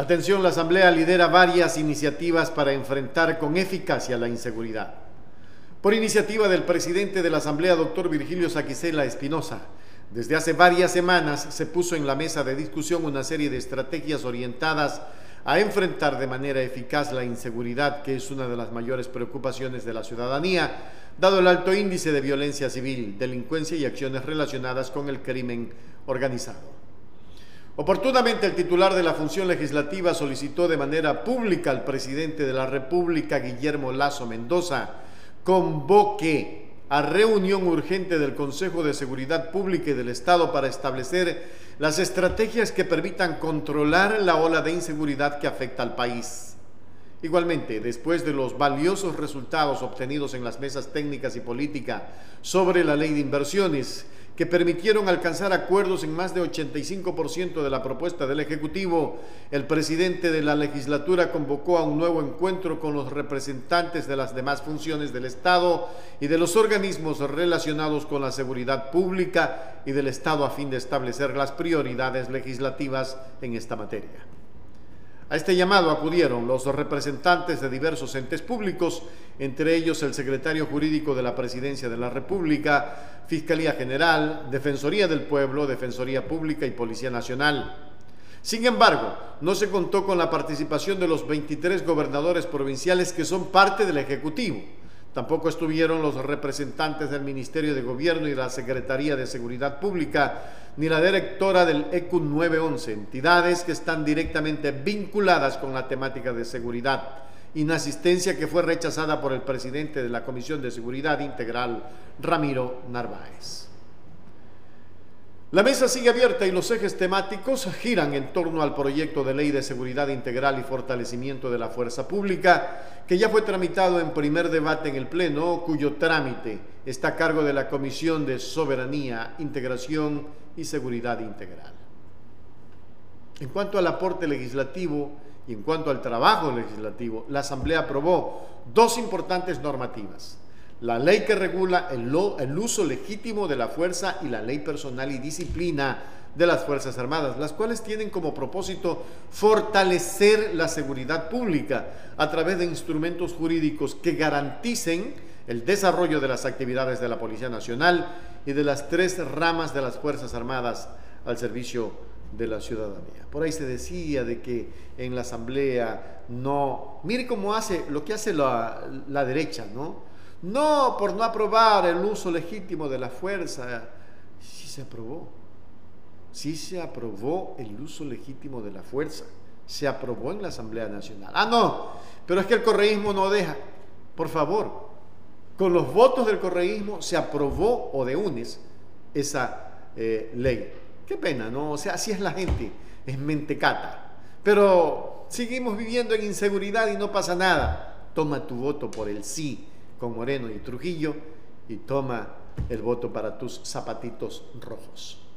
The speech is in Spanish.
Atención, la Asamblea lidera varias iniciativas para enfrentar con eficacia la inseguridad. Por iniciativa del presidente de la Asamblea, doctor Virgilio Saquicela Espinosa, desde hace varias semanas se puso en la mesa de discusión una serie de estrategias orientadas a enfrentar de manera eficaz la inseguridad, que es una de las mayores preocupaciones de la ciudadanía, dado el alto índice de violencia civil, delincuencia y acciones relacionadas con el crimen organizado. Oportunamente el titular de la función legislativa solicitó de manera pública al presidente de la República, Guillermo Lazo Mendoza, convoque a reunión urgente del Consejo de Seguridad Pública y del Estado para establecer las estrategias que permitan controlar la ola de inseguridad que afecta al país. Igualmente, después de los valiosos resultados obtenidos en las mesas técnicas y políticas sobre la ley de inversiones, que permitieron alcanzar acuerdos en más de 85% de la propuesta del Ejecutivo, el presidente de la legislatura convocó a un nuevo encuentro con los representantes de las demás funciones del Estado y de los organismos relacionados con la seguridad pública y del Estado a fin de establecer las prioridades legislativas en esta materia. A este llamado acudieron los representantes de diversos entes públicos, entre ellos el secretario jurídico de la Presidencia de la República, Fiscalía General, Defensoría del Pueblo, Defensoría Pública y Policía Nacional. Sin embargo, no se contó con la participación de los 23 gobernadores provinciales que son parte del Ejecutivo Tampoco estuvieron los representantes del Ministerio de Gobierno y la Secretaría de Seguridad Pública, ni la directora del ECU 911, entidades que están directamente vinculadas con la temática de seguridad. Inasistencia que fue rechazada por el presidente de la Comisión de Seguridad Integral, Ramiro Narváez. La mesa sigue abierta y los ejes temáticos giran en torno al proyecto de ley de seguridad integral y fortalecimiento de la fuerza pública, que ya fue tramitado en primer debate en el Pleno, cuyo trámite está a cargo de la Comisión de Soberanía, Integración y Seguridad Integral. En cuanto al aporte legislativo y en cuanto al trabajo legislativo, la Asamblea aprobó dos importantes normativas la ley que regula el, el, uso legítimo de la fuerza y la ley personal y disciplina de las Fuerzas Armadas, las cuales tienen como propósito fortalecer la seguridad pública a través de instrumentos jurídicos que garanticen el desarrollo de las actividades de la Policía Nacional y de las tres ramas de las Fuerzas Armadas al servicio de la ciudadanía. Por ahí se decía de que en la Asamblea no, mire cómo hace lo que hace la, la derecha, ¿no? No por no aprobar el uso legítimo de la fuerza. Sí se aprobó. Sí se aprobó el uso legítimo de la fuerza. Se aprobó en la Asamblea Nacional. Ah, no, pero es que el correísmo no deja. Por favor, con los votos del correísmo se aprobó o de UNES esa eh, ley. Qué pena, ¿no? O sea, así es la gente, es mentecata. Pero seguimos viviendo en inseguridad y no pasa nada. Toma tu voto por el sí con Moreno y Trujillo y toma el voto para tus zapatitos rojos.